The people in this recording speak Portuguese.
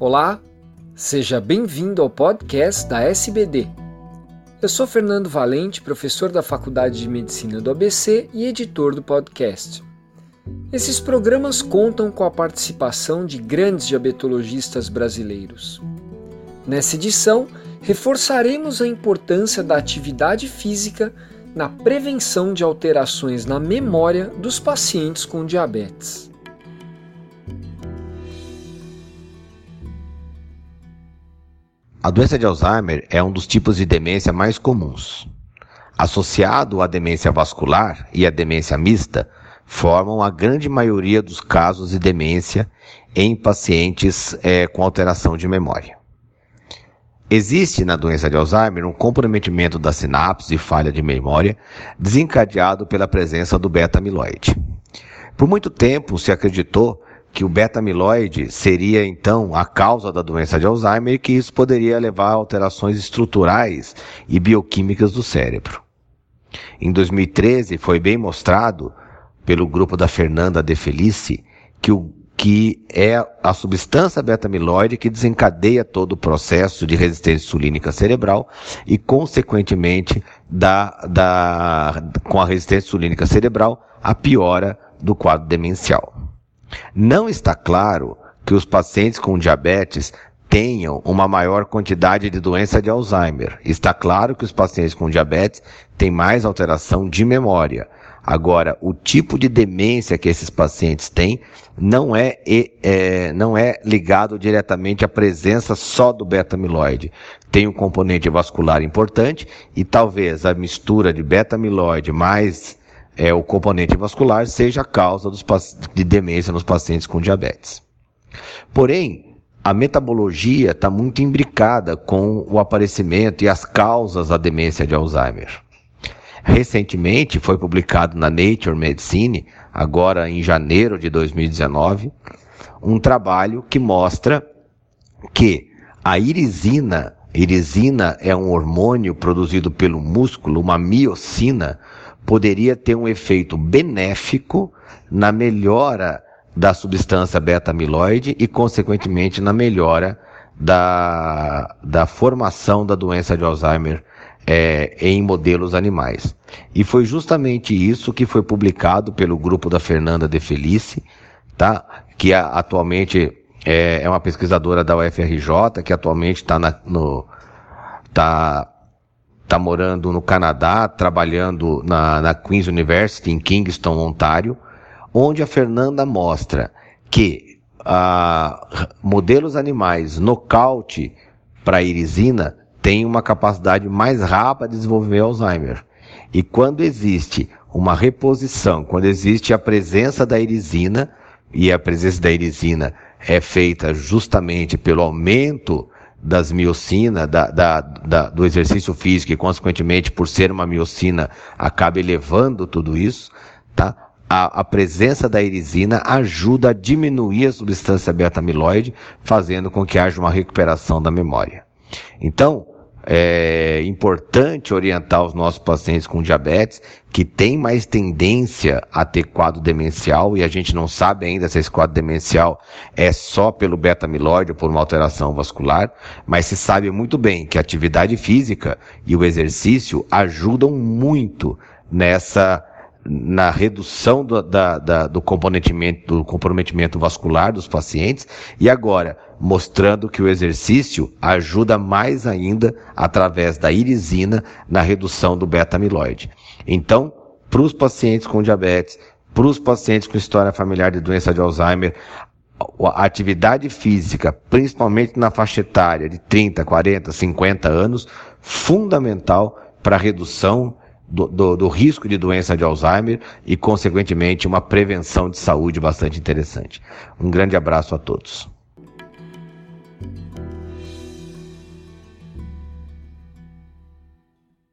Olá, seja bem-vindo ao podcast da SBD. Eu sou Fernando Valente, professor da Faculdade de Medicina do ABC e editor do podcast. Esses programas contam com a participação de grandes diabetologistas brasileiros. Nessa edição, reforçaremos a importância da atividade física na prevenção de alterações na memória dos pacientes com diabetes. A doença de Alzheimer é um dos tipos de demência mais comuns. Associado à demência vascular e à demência mista, formam a grande maioria dos casos de demência em pacientes é, com alteração de memória. Existe na doença de Alzheimer um comprometimento da sinapse e falha de memória desencadeado pela presença do beta-amiloide. Por muito tempo se acreditou que o beta-amiloide seria então a causa da doença de Alzheimer e que isso poderia levar a alterações estruturais e bioquímicas do cérebro. Em 2013 foi bem mostrado pelo grupo da Fernanda De Felice que, o, que é a substância beta-amiloide que desencadeia todo o processo de resistência insulínica cerebral e, consequentemente, da, da, com a resistência insulínica cerebral, a piora do quadro demencial. Não está claro que os pacientes com diabetes tenham uma maior quantidade de doença de Alzheimer. Está claro que os pacientes com diabetes têm mais alteração de memória. Agora, o tipo de demência que esses pacientes têm não é, é não é ligado diretamente à presença só do beta-amiloide. Tem um componente vascular importante e talvez a mistura de beta-amiloide mais é, o componente vascular seja a causa dos, de demência nos pacientes com diabetes. Porém, a metabologia está muito imbricada com o aparecimento e as causas da demência de Alzheimer. Recentemente foi publicado na Nature Medicine, agora em janeiro de 2019, um trabalho que mostra que a irisina, irisina é um hormônio produzido pelo músculo, uma miocina, poderia ter um efeito benéfico na melhora da substância beta-amiloide e, consequentemente, na melhora da, da formação da doença de Alzheimer é, em modelos animais. E foi justamente isso que foi publicado pelo grupo da Fernanda De Felice, tá? que a, atualmente é, é, uma pesquisadora da UFRJ, que atualmente está no. Tá está morando no Canadá, trabalhando na, na Queen's University em Kingston, Ontário, onde a Fernanda mostra que ah, modelos animais nocaute para irisina têm uma capacidade mais rápida de desenvolver Alzheimer. E quando existe uma reposição, quando existe a presença da irisina, e a presença da irisina é feita justamente pelo aumento das miocina, da, da, da, do exercício físico e, consequentemente, por ser uma miocina, acaba elevando tudo isso, tá? A, a presença da irisina ajuda a diminuir a substância beta-amiloide, fazendo com que haja uma recuperação da memória. Então, é importante orientar os nossos pacientes com diabetes que têm mais tendência a ter quadro demencial e a gente não sabe ainda se esse quadro demencial é só pelo beta-amiloide ou por uma alteração vascular, mas se sabe muito bem que a atividade física e o exercício ajudam muito nessa na redução do, da, da, do, comprometimento, do comprometimento vascular dos pacientes. E agora mostrando que o exercício ajuda mais ainda através da irisina na redução do beta-amiloide. Então, para os pacientes com diabetes, para os pacientes com história familiar de doença de Alzheimer, a atividade física, principalmente na faixa etária de 30, 40, 50 anos, fundamental para a redução do, do, do, risco de doença de Alzheimer e, consequentemente, uma prevenção de saúde bastante interessante. Um grande abraço a todos.